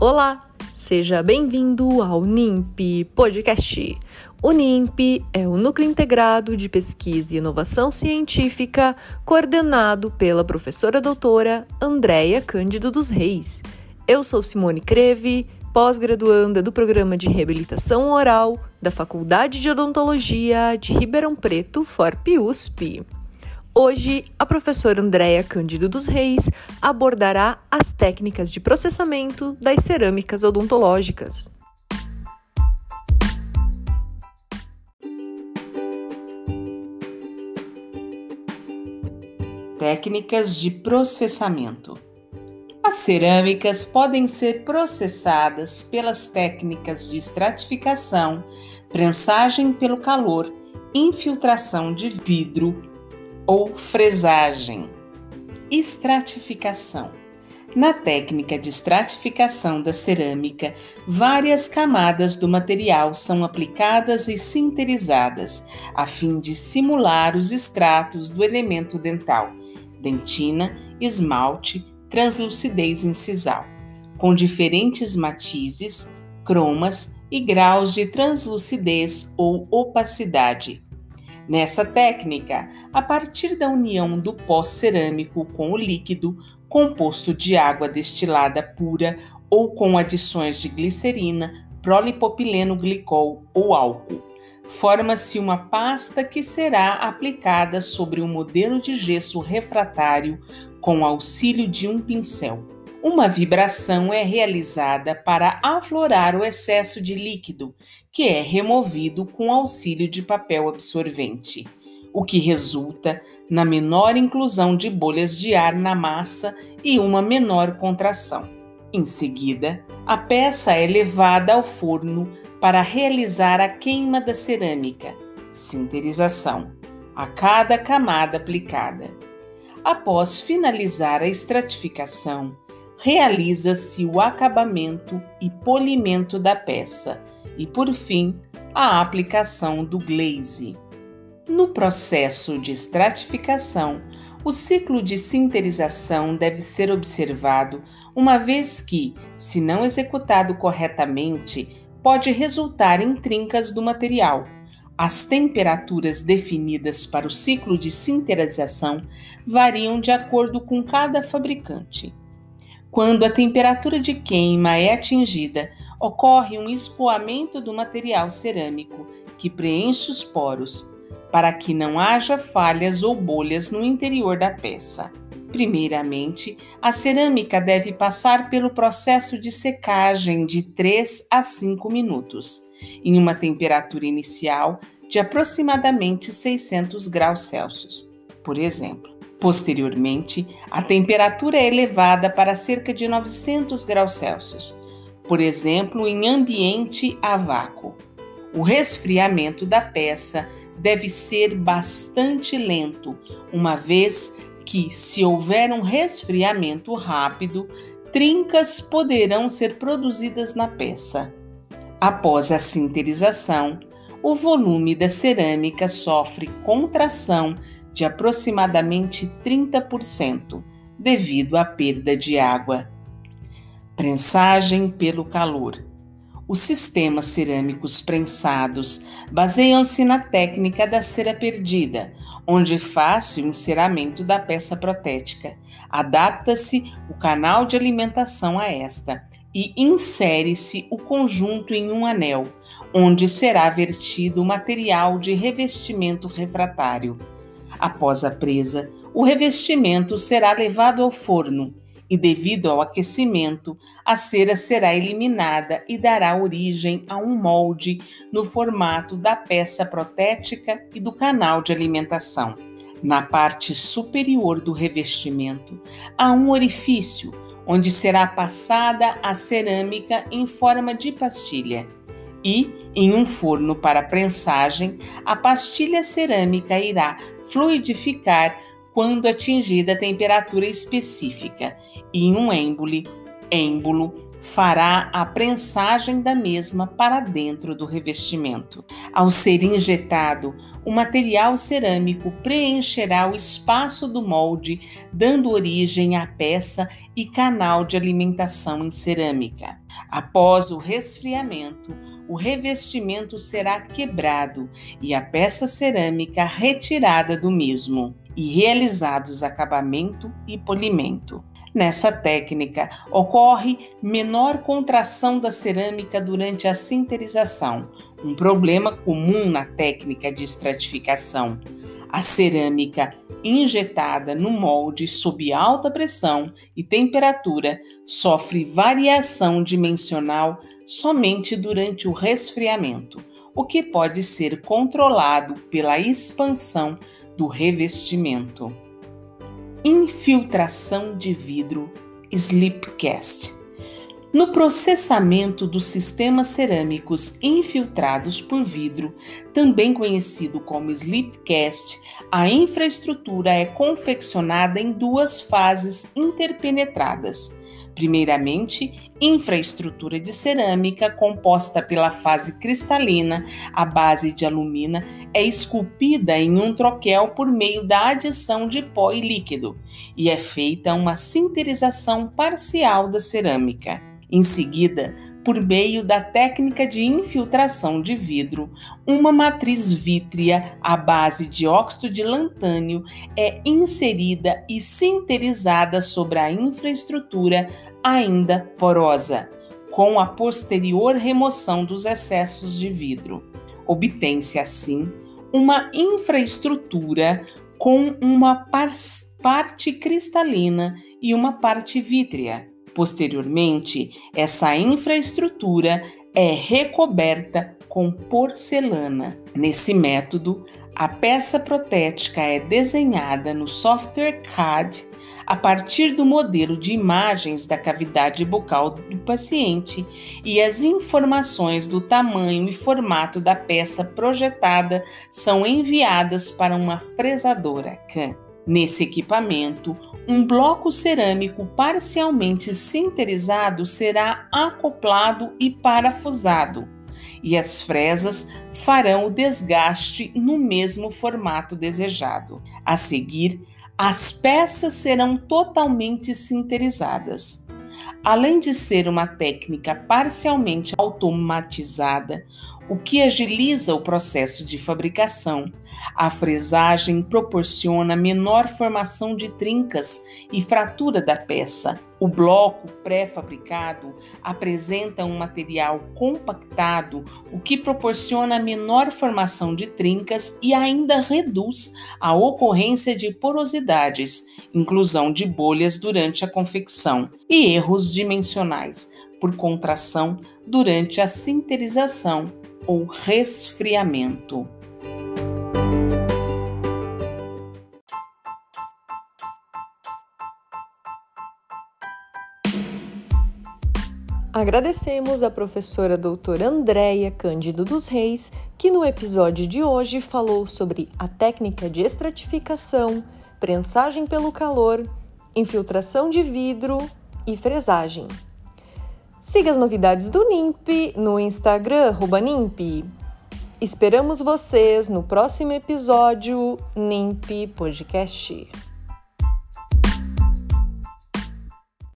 Olá, seja bem-vindo ao NIMP Podcast. O NIMP é o Núcleo Integrado de Pesquisa e Inovação Científica, coordenado pela professora doutora Andréia Cândido dos Reis. Eu sou Simone Creve, pós-graduanda do Programa de Reabilitação Oral da Faculdade de Odontologia de Ribeirão Preto, FORP-USP. Hoje, a professora Andréia Cândido dos Reis abordará as técnicas de processamento das cerâmicas odontológicas. Técnicas de processamento. As cerâmicas podem ser processadas pelas técnicas de estratificação, prensagem pelo calor, infiltração de vidro, ou fresagem. Estratificação. Na técnica de estratificação da cerâmica, várias camadas do material são aplicadas e sinterizadas, a fim de simular os estratos do elemento dental, dentina, esmalte, translucidez incisal, com diferentes matizes, cromas e graus de translucidez ou opacidade Nessa técnica, a partir da união do pó cerâmico com o líquido, composto de água destilada pura ou com adições de glicerina, prolipopileno glicol ou álcool, forma-se uma pasta que será aplicada sobre um modelo de gesso refratário com auxílio de um pincel. Uma vibração é realizada para aflorar o excesso de líquido, que é removido com auxílio de papel absorvente, o que resulta na menor inclusão de bolhas de ar na massa e uma menor contração. Em seguida, a peça é levada ao forno para realizar a queima da cerâmica, sinterização, a cada camada aplicada. Após finalizar a estratificação, realiza-se o acabamento e polimento da peça e, por fim, a aplicação do glaze. No processo de estratificação, o ciclo de sinterização deve ser observado, uma vez que, se não executado corretamente, pode resultar em trincas do material. As temperaturas definidas para o ciclo de sinterização variam de acordo com cada fabricante. Quando a temperatura de queima é atingida, ocorre um escoamento do material cerâmico que preenche os poros, para que não haja falhas ou bolhas no interior da peça. Primeiramente, a cerâmica deve passar pelo processo de secagem de 3 a 5 minutos, em uma temperatura inicial de aproximadamente 600 graus Celsius, por exemplo. Posteriormente, a temperatura é elevada para cerca de 900 graus Celsius, por exemplo, em ambiente a vácuo. O resfriamento da peça deve ser bastante lento, uma vez que, se houver um resfriamento rápido, trincas poderão ser produzidas na peça. Após a sinterização, o volume da cerâmica sofre contração de aproximadamente 30%, devido à perda de água. Prensagem pelo calor. Os sistemas cerâmicos prensados baseiam-se na técnica da cera perdida, onde faz-se o enceramento da peça protética. Adapta-se o canal de alimentação a esta e insere-se o conjunto em um anel, onde será vertido o material de revestimento refratário. Após a presa, o revestimento será levado ao forno e, devido ao aquecimento, a cera será eliminada e dará origem a um molde no formato da peça protética e do canal de alimentação. Na parte superior do revestimento há um orifício onde será passada a cerâmica em forma de pastilha e, em um forno para prensagem, a pastilha cerâmica irá fluidificar quando atingida a temperatura específica e em um êmbolo, êmbolo fará a prensagem da mesma para dentro do revestimento. Ao ser injetado, o material cerâmico preencherá o espaço do molde, dando origem à peça e canal de alimentação em cerâmica. Após o resfriamento, o revestimento será quebrado e a peça cerâmica retirada do mesmo, e realizados acabamento e polimento. Nessa técnica, ocorre menor contração da cerâmica durante a sinterização, um problema comum na técnica de estratificação. A cerâmica injetada no molde sob alta pressão e temperatura sofre variação dimensional somente durante o resfriamento, o que pode ser controlado pela expansão do revestimento. Infiltração de vidro Slipcast. No processamento dos sistemas cerâmicos infiltrados por vidro, também conhecido como slipcast, a infraestrutura é confeccionada em duas fases interpenetradas. Primeiramente, infraestrutura de cerâmica composta pela fase cristalina, a base de alumina é esculpida em um troquel por meio da adição de pó e líquido, e é feita uma sinterização parcial da cerâmica. Em seguida, por meio da técnica de infiltração de vidro, uma matriz vítrea à base de óxido de lantânio é inserida e sinterizada sobre a infraestrutura ainda porosa, com a posterior remoção dos excessos de vidro. Obtém-se assim uma infraestrutura com uma parte cristalina e uma parte vítrea. Posteriormente, essa infraestrutura é recoberta com porcelana. Nesse método, a peça protética é desenhada no software CAD a partir do modelo de imagens da cavidade bucal do paciente e as informações do tamanho e formato da peça projetada são enviadas para uma fresadora CAM. Nesse equipamento, um bloco cerâmico parcialmente sinterizado será acoplado e parafusado, e as fresas farão o desgaste no mesmo formato desejado. A seguir, as peças serão totalmente sinterizadas. Além de ser uma técnica parcialmente automatizada, o que agiliza o processo de fabricação. A fresagem proporciona menor formação de trincas e fratura da peça. O bloco pré-fabricado apresenta um material compactado, o que proporciona menor formação de trincas e ainda reduz a ocorrência de porosidades, inclusão de bolhas durante a confecção e erros dimensionais por contração durante a sinterização ou resfriamento. Agradecemos a professora doutora Andréia Cândido dos Reis, que no episódio de hoje falou sobre a técnica de estratificação, prensagem pelo calor, infiltração de vidro e fresagem. Siga as novidades do NIMP no Instagram, NIMP. Esperamos vocês no próximo episódio NIMP Podcast.